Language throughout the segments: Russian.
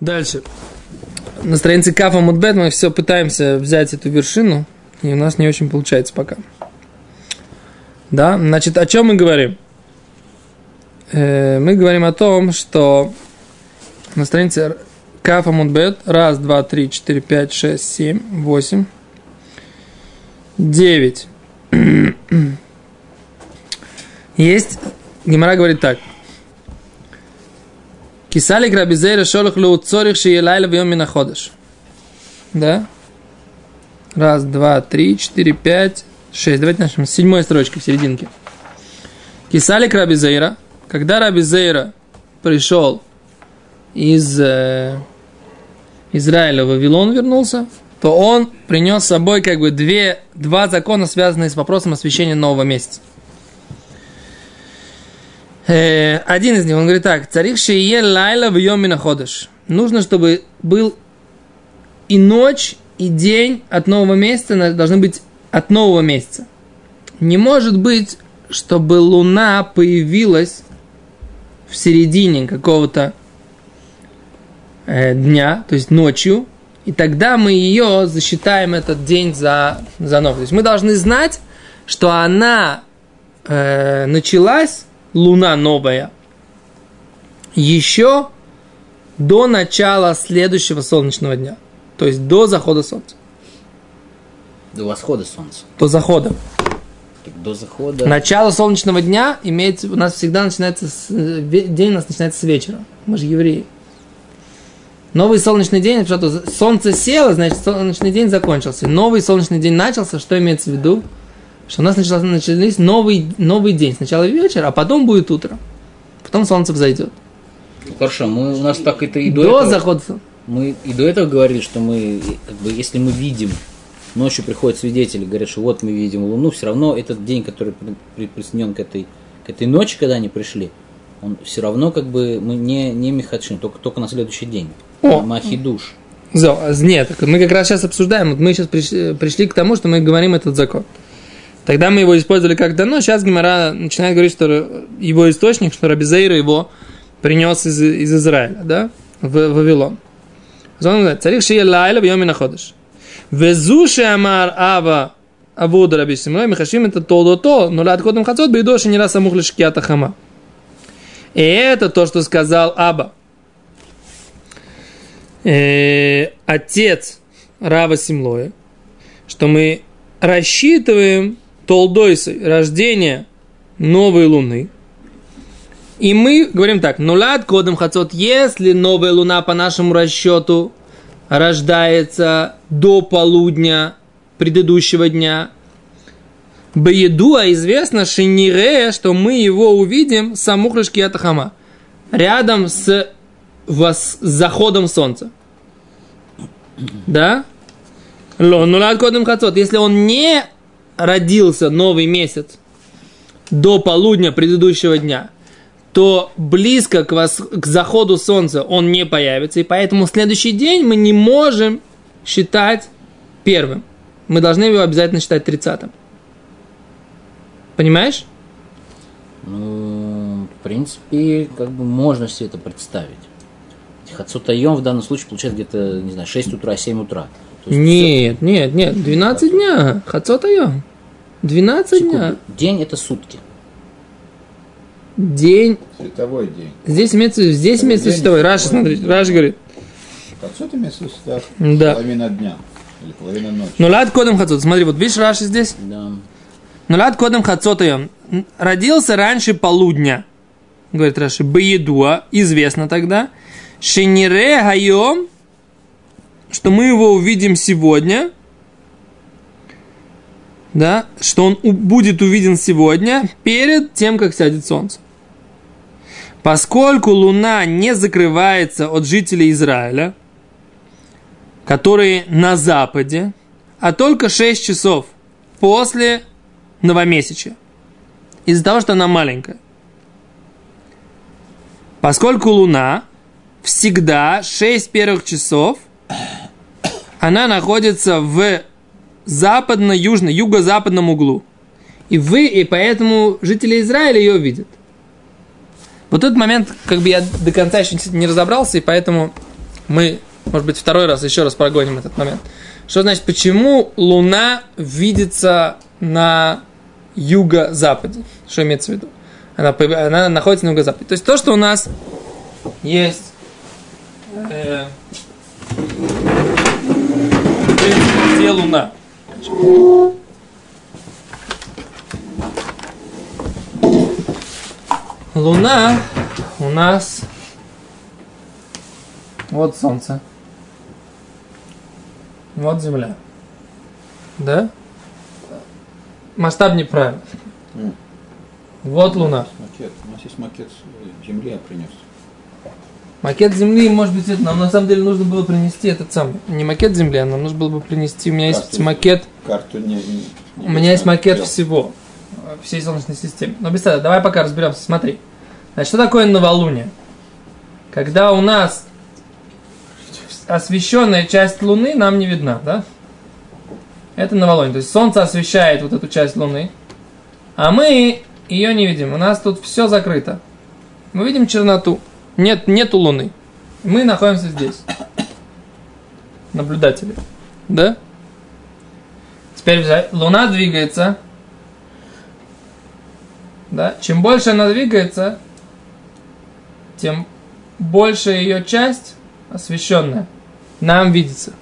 Дальше. На странице Кафа Мудбет мы все пытаемся взять эту вершину, и у нас не очень получается пока. Да, значит, о чем мы говорим? Э, мы говорим о том, что на странице Кафа Мудбет раз, два, три, четыре, пять, шесть, семь, восемь, девять. Есть, Гимара говорит так – Кисалик Рабизейра Шолах Лу Цорих Шиелайла Вьем Минаходыш. Да? Раз, два, три, четыре, пять, шесть. Давайте начнем с седьмой строчки в серединке. Кисалик Рабизейра. Когда Рабизейра пришел из э, Израиля в Вавилон вернулся, то он принес с собой как бы две, два закона, связанные с вопросом освящения нового месяца. Э, один из них, он говорит так, царих шие лайла в йомина ходыш. Нужно, чтобы был и ночь, и день от нового месяца должны быть от нового месяца. Не может быть, чтобы луна появилась в середине какого-то э, дня, то есть ночью, и тогда мы ее засчитаем этот день за, за новый. То есть мы должны знать, что она э, началась луна новая, еще до начала следующего солнечного дня. То есть до захода солнца. До восхода солнца. До захода. До захода. Начало солнечного дня имеется, у нас всегда начинается, с, день у нас начинается с вечера. Мы же евреи. Новый солнечный день, что солнце село, значит солнечный день закончился. Новый солнечный день начался, что имеется в виду? Что у нас начался, начались новый, новый день. Сначала вечер, а потом будет утро. Потом солнце взойдет. Ну, хорошо, мы, у нас так это и до, до этого... захода Мы и до этого говорили, что мы, как бы, если мы видим, ночью приходят свидетели, говорят, что вот мы видим Луну, все равно этот день, который присоединен к этой, к этой ночи, когда они пришли, он все равно как бы мы не, не мехадшин, только, только на следующий день. О. Махидуш. Нет, мы как раз сейчас обсуждаем, мы сейчас пришли, пришли к тому, что мы говорим этот закон. Тогда мы его использовали как дано. Сейчас Гимара начинает говорить, что его источник, что Рабизейра его принес из, из Израиля, да, в Вавилон. Он говорит, царих шия лайла в йоми находишь. Везуши амар ава авуда раби Симой, михашим это то до то, но лад ходом хацот бейдоши не раз самух лишь хама. И это то, что сказал Аба. Э, отец Рава Симлоя, что мы рассчитываем Толдойсы, рождение новой луны. И мы говорим так, нулят кодом хацот, если новая луна по нашему расчету рождается до полудня предыдущего дня, Баедуа известно Шинире, что мы его увидим самухрышки Атахама, рядом с, с заходом солнца. Да? Нулят кодом хацот. Если он не родился новый месяц до полудня предыдущего дня, то близко к, вос... к заходу солнца он не появится, и поэтому следующий день мы не можем считать первым. Мы должны его обязательно считать тридцатым. Понимаешь? Ну, в принципе, как бы можно себе это представить. חצות היום в данном случае получается где-то, не знаю, 6 утра, 7 утра нет, нет, нет, 12 дня. חצות היום. 12 Секунду. дня. День это сутки. День. Световой день. Здесь имеется, здесь имеется световой. Раши, смотри, Раши говорит. חצות имеется световой. Да. Половина дня. Или половина ночи. נולד קודם חצות. Смотри, вот видишь Раши здесь? Да. Ну лад кодом хацот йом. Родился раньше полудня. Говорит Раши. Баедуа. Известно тогда. Шенире хайом что мы его увидим сегодня, да, что он будет увиден сегодня перед тем, как сядет солнце. Поскольку Луна не закрывается от жителей Израиля, которые на западе, а только 6 часов после новомесяча, из-за того, что она маленькая. Поскольку Луна всегда 6 первых часов она находится в западно-южно, юго-западном углу. И вы, и поэтому жители Израиля ее видят. Вот этот момент, как бы я до конца еще не разобрался, и поэтому Мы, может быть, второй раз еще раз прогоним этот момент. Что значит, почему Луна видится на юго-западе? Что имеется в виду? Она, она находится на юго-западе. То есть то, что у нас есть э, где Луна. Луна у нас вот Солнце. Вот Земля. Да? Масштаб неправильно. М. Вот Луна. Макет. У нас есть макет с земли, я принес. Макет Земли, может быть, это нам на самом деле нужно было принести этот самый. Не макет Земли, а нам нужно было бы принести. У меня есть Карту. макет. Карту не, не- У меня есть макет сделал. всего. э, Всей Солнечной системы. Но без этого, давай пока разберемся. Смотри. Значит, что такое новолуние? Когда у нас освещенная часть Луны нам не видна, да? Это новолуние. То есть Солнце освещает вот эту часть Луны, а мы ее не видим. У нас тут все закрыто. Мы видим черноту. Нет, нету Луны. Мы находимся здесь. Наблюдатели. Да? Теперь Луна двигается. Да? Чем больше она двигается, тем больше ее часть освещенная нам видится.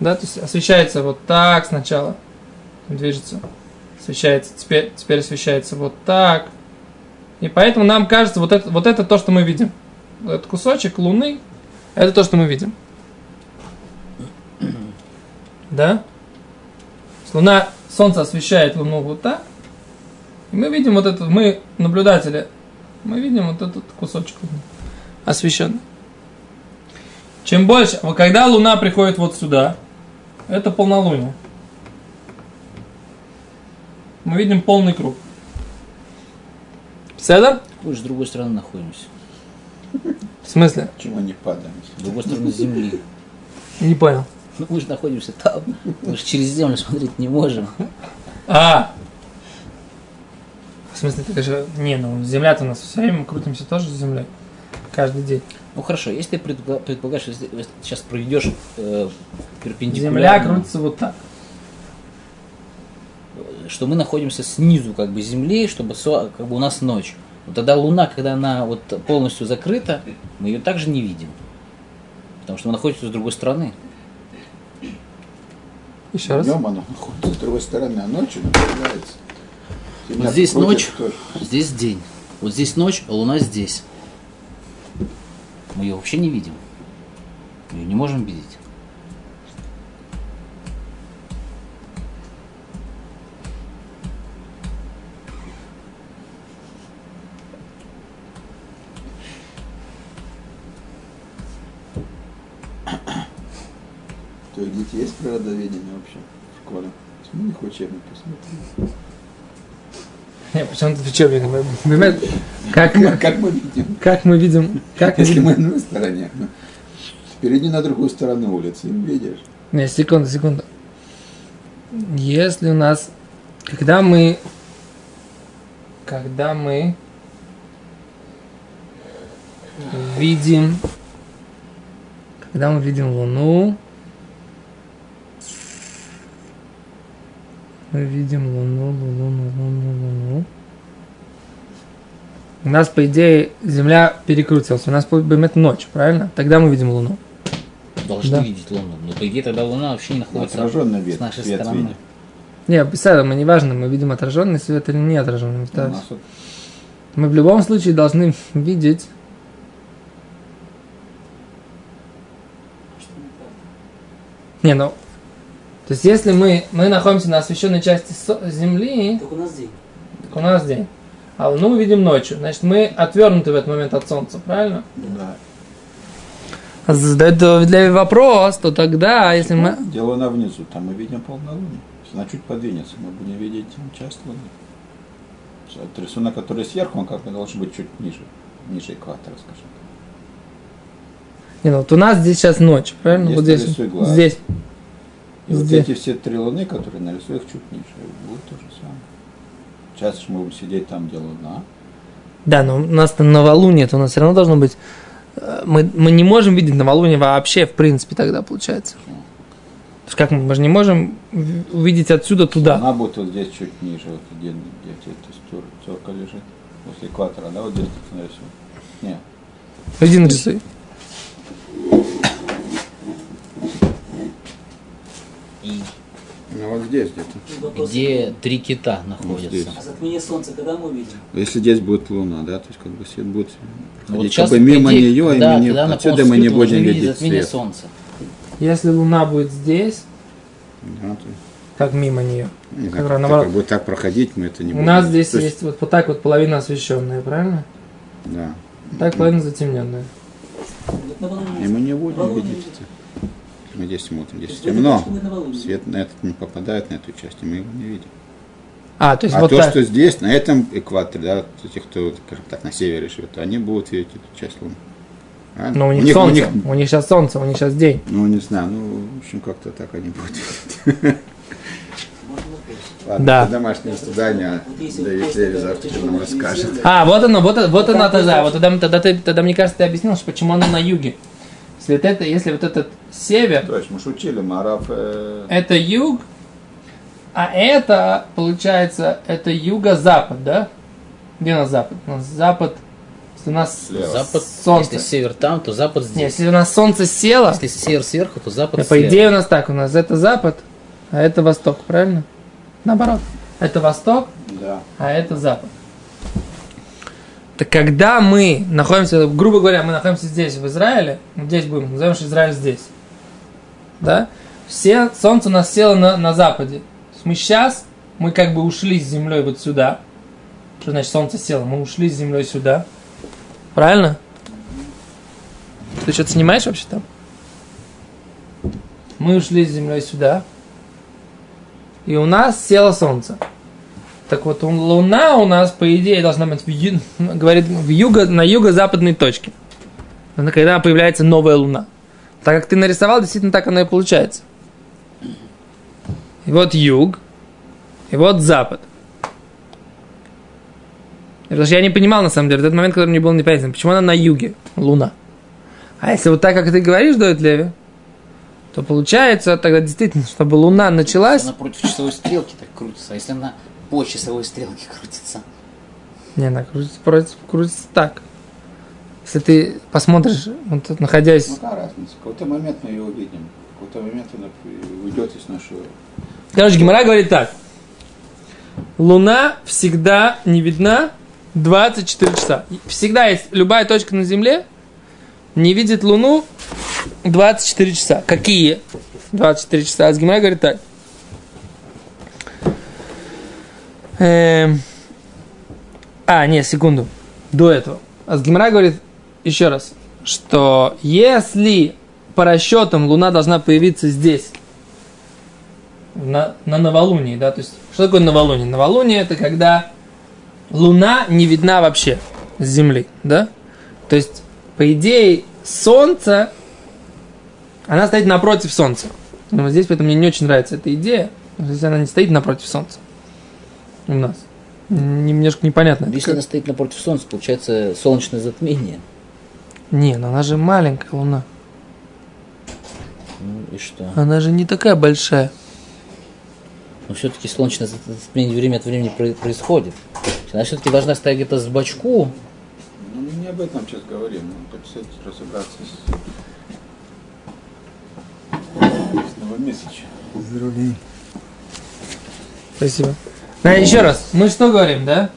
Да, то есть освещается вот так сначала, движется, освещается, теперь, теперь освещается вот так. И поэтому нам кажется, вот это, вот это то, что мы видим. Этот кусочек Луны, это то, что мы видим. Да? Луна, Солнце освещает Луну вот так. И мы видим вот этот, мы наблюдатели, мы видим вот этот кусочек Луны освещенный. Чем больше, когда Луна приходит вот сюда, это полнолуние. Мы видим полный круг. Седа? Мы же с другой стороны находимся. В смысле? Почему не падаем? С другой стороны Земли. Не понял. Ну, мы же находимся там. Мы же через Землю смотреть не можем. А! В смысле, ты же... Не, ну Земля-то у нас все время мы крутимся тоже с Землей. Каждый день. Ну хорошо, если ты предпо- предполагаешь, если сейчас проведешь э, Земля перпендикулярно, крутится вот так. Что мы находимся снизу как бы Земли, чтобы как бы у нас ночь. Но тогда Луна, когда она вот полностью закрыта, мы ее также не видим. Потому что мы находимся с другой стороны. Еще раз. Днем оно находится с другой стороны, а ночью. Земля Вот здесь ночь, тоже. здесь день. Вот здесь ночь, а Луна здесь. Мы ее вообще не видим. Мы ее не можем видеть. То есть природоведение вообще в школе? Почему их учебник посмотреть? Не, почему тут учебник? Вы- понимаете, Как, Мы- Как мы видим? как мы видим... Как мы Если видим... мы на одной стороне, ну, перейди на другую сторону улицы видишь. Не, секунду, секунду. Если у нас... Когда мы... Когда мы видим... Когда мы видим Луну... Мы видим Луну, Луну, Луну, Луну. У нас, по идее, Земля перекрутилась. У нас будет ночь, правильно? Тогда мы видим Луну. Должны Да. видеть Луну. Но по идее тогда Луна вообще не находится Отраженный с вид, нашей свет стороны. видим. Не, писали, мы неважно, мы видим отраженный свет или не отраженный. У Да. нас Мы в любом случае должны видеть. Не, ну. То есть, если мы, мы находимся на освещенной части Земли, Так у нас день. так у нас день. А Луну мы видим ночью. Значит, мы отвернуты в этот момент от Солнца, правильно? да. А задает для вопрос, то тогда, если мы... Где Луна внизу, там мы видим полнолуние. Если она чуть подвинется, мы будем видеть часть Луны. Рисунок, который сверху, он как бы должен быть чуть ниже, ниже экватора, скажем. Не, ну вот у нас здесь сейчас ночь, правильно? Здесь вот здесь. глаз. Здесь. И вот эти все три луны, которые нарисую их чуть ниже, будет то же самое. Сейчас же мы будем сидеть там, где луна. Да, но у нас там новолуние, то у нас все равно должно быть э, мы, мы не можем видеть новолуние вообще, в принципе, тогда получается. То есть как мы, мы же не можем увидеть отсюда туда. Она будет вот здесь чуть ниже, вот где, где то есть тер- терка лежит. После экватора, да, вот здесь ты нарисуй. Нет. Иди нарисуй. И Ну вот здесь где-то. Где три кита здесь. находятся. А затмение солнца когда мы увидим? Если здесь будет луна, да, то есть как бы свет будет проходить вот сейчас, как бы мимо идее, нее, и да, мы не- отсюда мы не будем видеть затмение свет. солнца. Если Луна будет здесь, Да, то- как мимо нее. не Как знаю, наоборот. как будет так проходить, мы это не У будем. нас здесь То есть вот, вот так вот половина освещенная, правильно? Да. Так половина затемненная. Вот на И мы не будем видеть это. Мы здесь смотрим, здесь темно. Свет на этот не попадает, на эту часть, и мы его не видим. А, то есть А вот то, так. что здесь, на этом экваторе, да, те, кто, скажем так, на севере живет, они будут видеть эту часть Луны. Правильно? Но у них у солнце. них- У них сейчас солнце, у них сейчас день. ну, не знаю, ну, в общем, как-то так они будут видеть. Ладно, Да. это домашнее задание, Давид Леви завтра нам расскажет. А, вот оно, вот, вот Ну, оно, тогда, вот тогда, тогда, ты, тогда, мне кажется, ты объяснил, что почему оно на юге. Если вот, это, если вот этот север, То есть мы шутили, Мараф... э, это юг, а это, получается, это юго-запад, да? Где у нас запад? У нас запад, если у нас Слева. Запад, солнце. если север там, то запад здесь. если у нас солнце село, Если север сверху, то запад то, по слева. идее у нас так, у нас это запад, а это восток, правильно? Наоборот. Это восток, Да. а это запад. Так когда мы находимся, грубо говоря, мы находимся здесь, в Израиле, здесь будем, назовем, что Израиль здесь, да, все, солнце у нас село на, на западе. Мы сейчас, мы как бы ушли с землей вот сюда. Что значит солнце село? Мы ушли с землей сюда. Правильно? Ты что-то снимаешь вообще там? Мы ушли с землей сюда. И у нас село солнце. Так вот, Луна у нас, по идее, должна быть в, ю- говорит, в юго, на юго-западной точке. Когда появляется новая Луна. Так как ты нарисовал, действительно так оно и получается. И вот юг, и вот запад. Потому что я не понимал, на самом деле, этот момент, который мне было непонятно, почему она на юге, Луна. А если вот так, как ты говоришь, Дует Леви, то получается тогда действительно, чтобы Луна началась... Она против часовой стрелки так крутится. А если она по часовой стрелке крутится? Не, она крутится, против- крутится так. Если ты посмотришь, вот тут находясь... Ну, какая разница? В какой-то момент мы ее увидим. В какой-то момент она уйдет из нашего... Короче, Гимара говорит так. Луна всегда не видна 24 часа. Всегда есть любая точка на Земле не видит Луну 24 часа. Какие 24 часа? А Гимара говорит так. Эм, А, не, секунду. До этого. Асгимра говорит еще раз, что если по расчетам Луна должна появиться здесь, на, на новолунии, да, то есть, что такое новолуние? Новолуние это когда Луна не видна вообще с Земли, да? То есть, по идее, Солнце, она стоит напротив Солнца. Но вот здесь поэтому мне не очень нравится эта идея, если она не стоит напротив Солнца у нас. Немножко непонятно. Если как- она стоит напротив солнца, получается солнечное затмение. Не, но она же маленькая Луна. Ну и что? Она же не такая большая. Но все-таки солнечное затмение время от времени про- происходит. Она все-таки должна стоять где-то с бочку. Ну, мы не об этом сейчас говорим. Мы хотим разобраться с... с новомесячем. Спасибо. Да, еще раз, мы что говорим, да?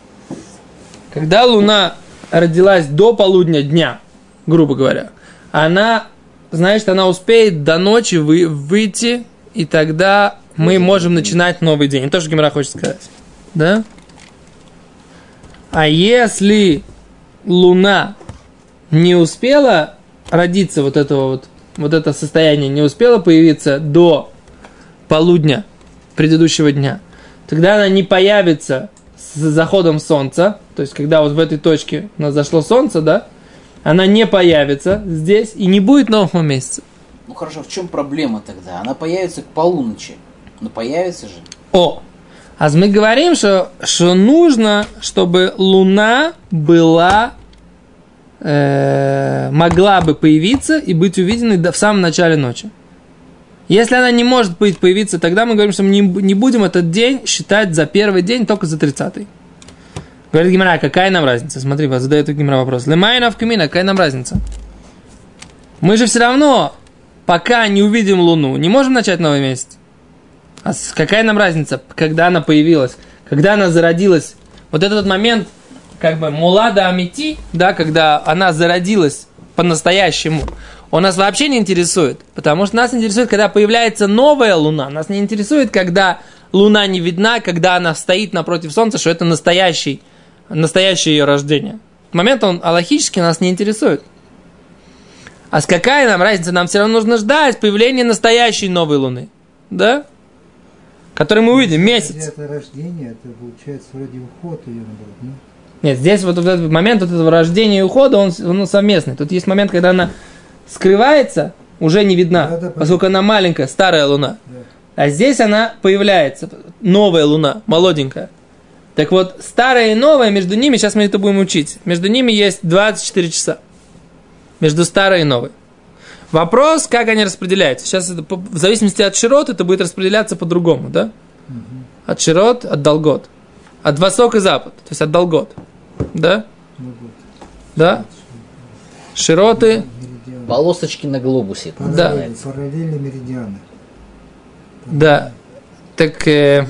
Когда Луна родилась до полудня дня, грубо говоря, она, значит, она успеет до ночи вы, выйти, и тогда мы можем начинать новый день. То, что Гимара хочет сказать. Да? А если Луна не успела родиться, вот этого вот, вот это состояние не успело появиться до полудня предыдущего дня, тогда она не появится с заходом солнца, то есть когда вот в этой точке у нас зашло солнце, да, она не появится здесь и не будет нового месяца. Ну хорошо, в чем проблема тогда? Она появится к полуночи. Но появится же. О, а мы говорим, что, что нужно, чтобы Луна была э, могла бы появиться и быть увиденной в самом начале ночи. Если она не может быть появиться, тогда мы говорим, что мы не, не будем этот день считать за первый день, только за 30-й. Говорит Гимара, «А какая нам разница? Смотри, вас задает Гимара вопрос. Лемайна в камина, какая нам разница? Мы же все равно, пока не увидим Луну, не можем начать новый месяц. А какая нам разница, когда она появилась, когда она зародилась? Вот этот момент, как бы, мулада амити, да, когда она зародилась по-настоящему, он нас вообще не интересует. Потому что нас интересует, когда появляется новая луна. Нас не интересует, когда луна не видна, когда она стоит напротив солнца, что это настоящий, настоящее ее рождение. Момент он аллахически нас не интересует. А с какая нам разница? Нам все равно нужно ждать появления настоящей новой луны. Да? Который мы увидим месяц. Это рождение, это получается вроде уход ее наоборот, ну? Нет, здесь вот этот момент вот этого рождения и ухода, он, он совместный. Тут есть момент, когда она скрывается, уже не видна, Да, да, поскольку она маленькая, старая луна. Да. А здесь она появляется, новая луна, молоденькая. Так вот, старая и новая, между ними, сейчас мы это будем учить, между ними есть 24 часа. Между старой и новой. Вопрос, как они распределяются. Сейчас это, в зависимости от широт, это будет распределяться по-другому, да? От широт, от долгот. От восток и запад, то есть от долгот. Да? Вот, Да? Широты. Полосочки на глобусе. это Да. Параллели меридианы. да. Так э,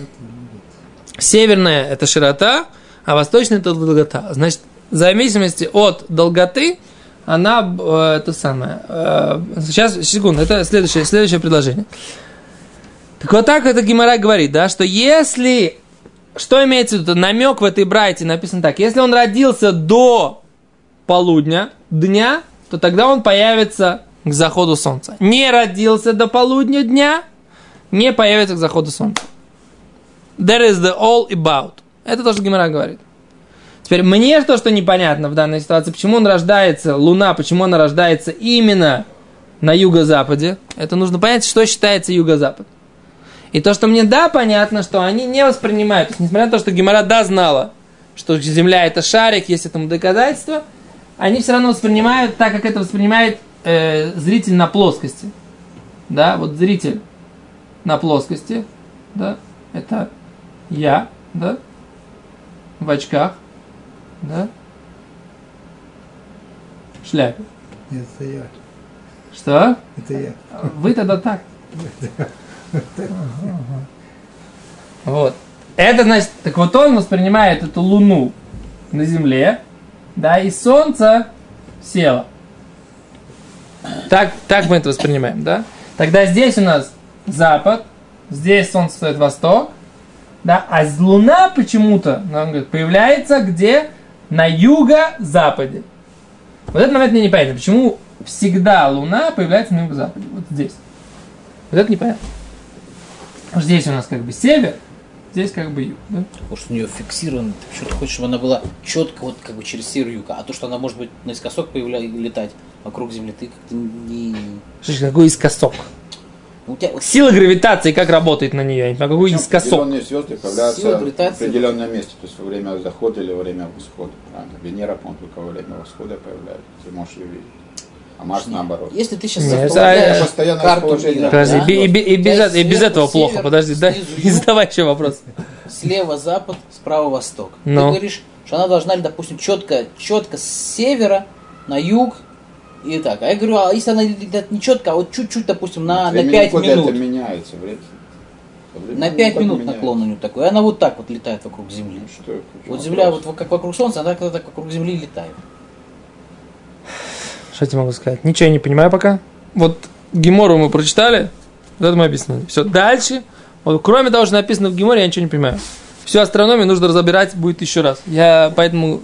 северная это широта, а восточная это долгота. Значит, в зависимости от долготы, она э, это самое. э, сейчас, секунду, это следующее, следующее предложение. Так вот так это Гимара говорит, да, что если, что имеется в виду, намек в этой брайте написан так, если он родился до полудня, дня, то тогда он появится к заходу солнца. Не родился до полудня дня, не появится к заходу солнца. There is the all about. Это то, что Гимара говорит. Теперь мне то, что непонятно в данной ситуации, почему он рождается, Луна, почему она рождается именно на юго-западе, это нужно понять, что считается юго-запад. И то, что мне да, понятно, что они не воспринимают, то есть, несмотря на то, что Гимара да знала, что Земля это шарик, есть этому доказательства, они все равно воспринимают так, как это воспринимает э, зритель на плоскости. Да, вот зритель на плоскости, да, это я, да, в очках, да, в шляпе. Нет, это я. Что? Это я. Вы тогда так. Вот. Это значит, так вот он воспринимает эту луну на Земле, да, и солнце село. Так, так мы это воспринимаем, да? Тогда здесь у нас запад, здесь солнце стоит восток, да, а луна почему-то, ну, он говорит, появляется где? На юго-западе. Вот этот момент мне непонятно, почему всегда луна появляется на юго-западе, вот здесь. Вот это непонятно. Здесь у нас как бы север, здесь как бы юг. Да? Потому что у нее фиксировано. Ты что-то хочешь, чтобы она была четко вот как бы через север юг. А то, что она может быть наискосок появляться летать вокруг Земли, ты как-то не... Что ж, какой искосок? У тебя Сила гравитации как работает на нее? Знаю, какой искосок? Определенные звезды появляются Сила в гравитации. определенном месте, то есть во время захода или во время восхода. Правильно? Венера, по-моему, только во время восхода появляется. Ты можешь ее видеть. А Марс наоборот. Если ты сейчас Нет, постоянное карту мира, Подожди, да? и, и- и без, и без сверху, этого плохо. Подожди, дай, не задавай еще вопрос. слева запад, справа восток. Ну. Ты говоришь, что она должна, допустим, четко, четко с севера на юг и так. А я говорю, а если она летит не четко, а вот чуть-чуть, допустим, на, на Времени 5 года минут. Это меняется. Время. На 5 никак минут наклон у нее такой. И она вот так вот летает вокруг Земли. меняется. Что, Вот Земля вопрос? вот как вокруг Солнца, она когда так вокруг Земли летает. Что я тебе могу сказать? Ничего я не понимаю пока. Вот Гемору мы прочитали, вот это мы объяснили. Все, дальше. Вот, кроме того, что написано в Геморе, я ничего не понимаю. Всю астрономию нужно разбирать будет еще раз. Я поэтому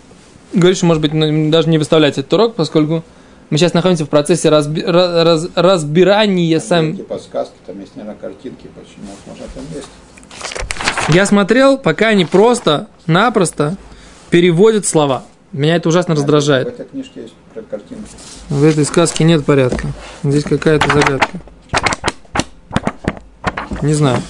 говорю, что, может быть, ну, даже не выставлять этот урок, поскольку мы сейчас находимся в процессе разби- раз- разбирания сам. Подсказки, там есть, наверное, картинки, почему, возможно, там есть. Я смотрел, пока они просто-напросто переводят слова. Меня это ужасно В раздражает. этой книжке есть про картинки. В этой сказке нет порядка. Здесь какая-то загадка. Не знаю.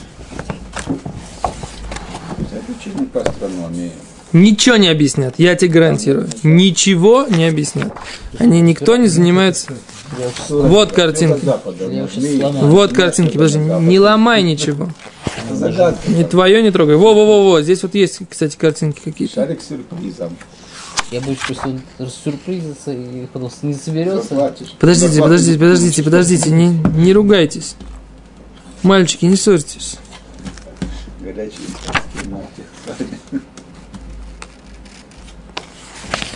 По астрономии. Ничего не объяснят, я тебе гарантирую. Ничего не объяснят. Они никто не занимается. Вот картинки. Вот картинки, подожди, не ломай ничего. Ни твое не трогай. Во-во-во-во, здесь вот есть, кстати, картинки какие-то. Шарик с сюрпризом. Я боюсь, что он сюрпризится и потом не соберется. Заплатишь. Подождите, Заплатишь. подождите, подождите, подождите, не, не ругайтесь. Мальчики, не ссорьтесь. Горячие.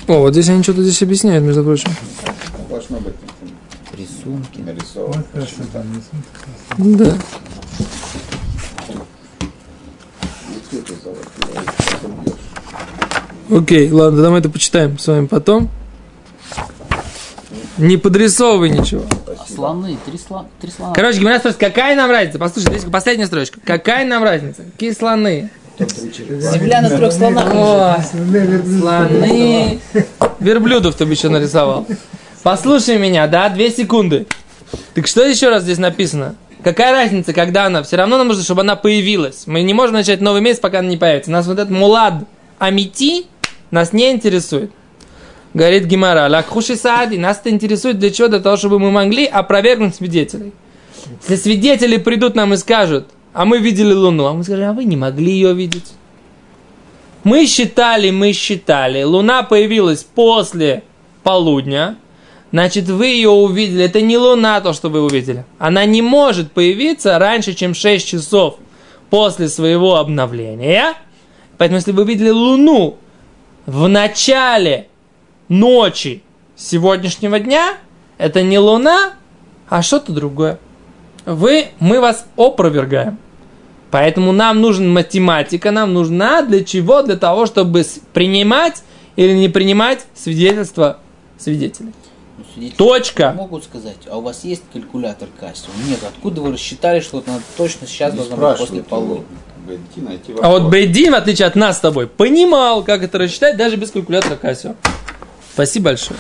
О, вот здесь они что-то здесь объясняют, между прочим. Должно быть Рисунки. нарисовано. Да, рисунки. Да. И цветы золотые. Потом бьешь. Окей, ладно, тогда мы это почитаем с вами потом. Не подрисовывай ничего. А слоны, три слона. Три слона. Короче, Гимара спрашивает, какая нам разница? Послушай, здесь последняя строчка. Какая нам разница? Какие слоны? Земля на трех слонах. О, слоны. Верблюдов ты бы еще нарисовал. Послушай меня, да, две секунды. Так что еще раз здесь написано? Какая разница, когда она? Все равно нам нужно, чтобы она появилась. Мы не можем начать новый месяц, пока она не появится. Нас вот этот мулад амити нас не интересует. Говорит Гимара, лакхуши саади, нас это интересует для чего? Для того, чтобы мы могли опровергнуть свидетелей. Если свидетели придут нам и скажут, а мы видели Луну, а мы скажем, а вы не могли ее видеть. Мы считали, мы считали. Луна появилась после полудня. Значит, вы ее увидели. Это не Луна, то, что вы увидели. Она не может появиться раньше, чем 6 часов после своего обновления. Поэтому, если вы видели Луну в начале ночи сегодняшнего дня, это не Луна, а что-то другое. Вы, мы вас опровергаем. Поэтому нам нужна математика, нам нужна для чего? Для того, чтобы принимать или не принимать свидетельства свидетелей. Ну, свидетели Точка. Могут сказать, а у вас есть калькулятор Кассио? Нет, откуда вы рассчитали, что вот она точно сейчас Не должна быть после полудня? Пойти найти А вот. Бейдин, в отличие от нас с тобой, понимал, как это рассчитать даже без калькулятора Кассио. Спасибо большое.